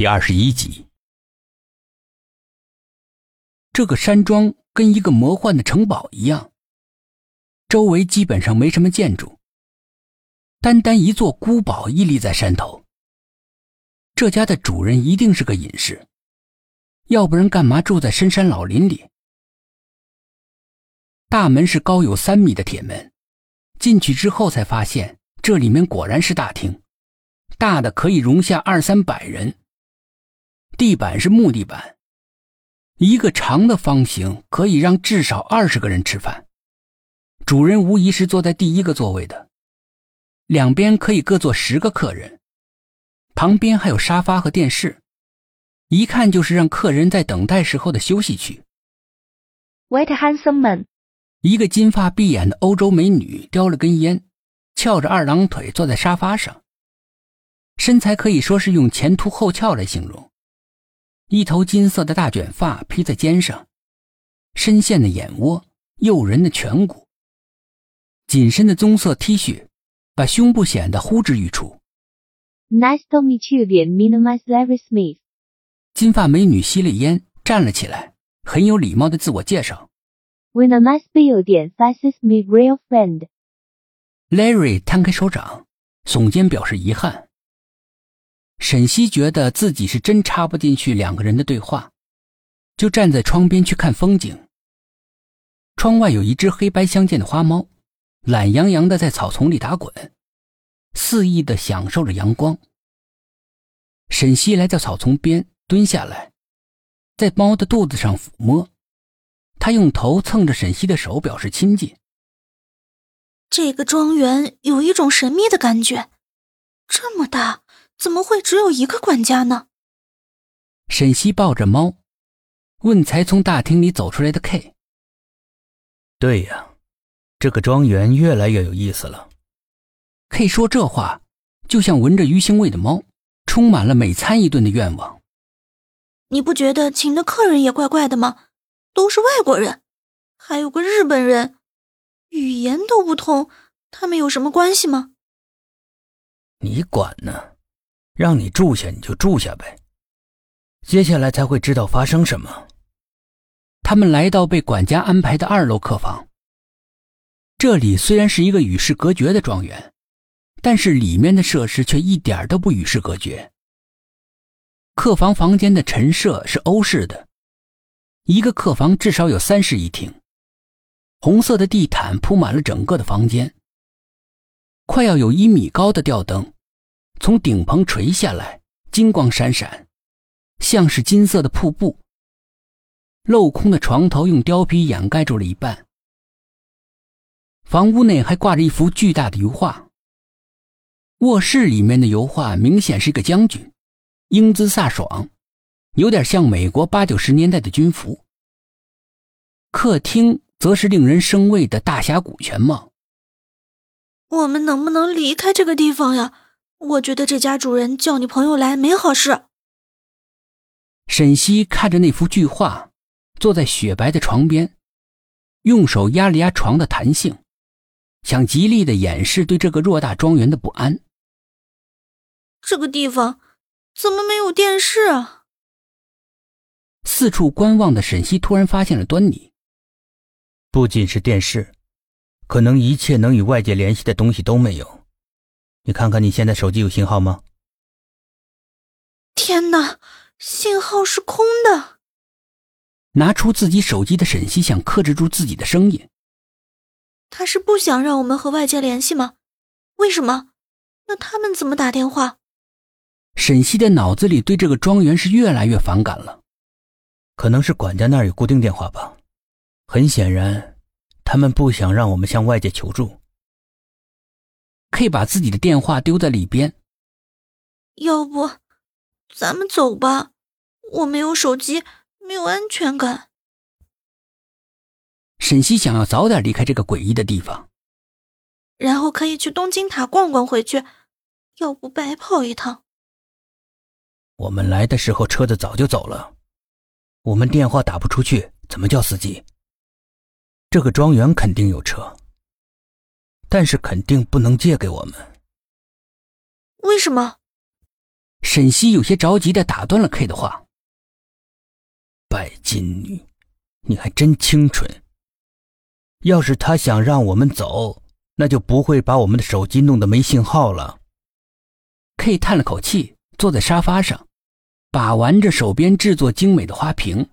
第二十一集，这个山庄跟一个魔幻的城堡一样，周围基本上没什么建筑，单单一座孤堡屹立在山头。这家的主人一定是个隐士，要不然干嘛住在深山老林里？大门是高有三米的铁门，进去之后才发现，这里面果然是大厅，大的可以容下二三百人。地板是木地板，一个长的方形可以让至少二十个人吃饭。主人无疑是坐在第一个座位的，两边可以各坐十个客人，旁边还有沙发和电视，一看就是让客人在等待时候的休息区。White handsome man，一个金发碧眼的欧洲美女叼了根烟，翘着二郎腿坐在沙发上，身材可以说是用前凸后翘来形容。一头金色的大卷发披在肩上，深陷的眼窝，诱人的颧骨。紧身的棕色 T 恤，把胸部显得呼之欲出。Nice to meet you, dear Minimize Larry Smith。金发美女吸了烟，站了起来，很有礼貌的自我介绍。When a nice bill, dear sizes me real friend。Larry 摊开手掌，耸肩表示遗憾。沈西觉得自己是真插不进去两个人的对话，就站在窗边去看风景。窗外有一只黑白相间的花猫，懒洋洋的在草丛里打滚，肆意的享受着阳光。沈西来到草丛边，蹲下来，在猫的肚子上抚摸，他用头蹭着沈西的手，表示亲近。这个庄园有一种神秘的感觉，这么大。怎么会只有一个管家呢？沈西抱着猫，问才从大厅里走出来的 K。对呀，这个庄园越来越有意思了。K 说这话，就像闻着鱼腥味的猫，充满了每餐一顿的愿望。你不觉得请的客人也怪怪的吗？都是外国人，还有个日本人，语言都不通，他们有什么关系吗？你管呢？让你住下你就住下呗，接下来才会知道发生什么。他们来到被管家安排的二楼客房。这里虽然是一个与世隔绝的庄园，但是里面的设施却一点都不与世隔绝。客房房间的陈设是欧式的，一个客房至少有三室一厅，红色的地毯铺满了整个的房间，快要有一米高的吊灯。从顶棚垂下来，金光闪闪，像是金色的瀑布。镂空的床头用貂皮掩盖住了一半。房屋内还挂着一幅巨大的油画。卧室里面的油画明显是个将军，英姿飒爽，有点像美国八九十年代的军服。客厅则是令人生畏的大峡谷全貌。我们能不能离开这个地方呀？我觉得这家主人叫你朋友来没好事。沈西看着那幅巨画，坐在雪白的床边，用手压了压床的弹性，想极力的掩饰对这个偌大庄园的不安。这个地方怎么没有电视啊？四处观望的沈西突然发现了端倪。不仅是电视，可能一切能与外界联系的东西都没有。你看看你现在手机有信号吗？天哪，信号是空的。拿出自己手机的沈西想克制住自己的声音。他是不想让我们和外界联系吗？为什么？那他们怎么打电话？沈西的脑子里对这个庄园是越来越反感了。可能是管家那儿有固定电话吧。很显然，他们不想让我们向外界求助。可以把自己的电话丢在里边。要不，咱们走吧。我没有手机，没有安全感。沈西想要早点离开这个诡异的地方，然后可以去东京塔逛逛回去。要不白跑一趟。我们来的时候车子早就走了，我们电话打不出去，怎么叫司机？这个庄园肯定有车。但是肯定不能借给我们。为什么？沈西有些着急的打断了 K 的话：“拜金女，你还真清纯。要是他想让我们走，那就不会把我们的手机弄得没信号了。”K 叹了口气，坐在沙发上，把玩着手边制作精美的花瓶。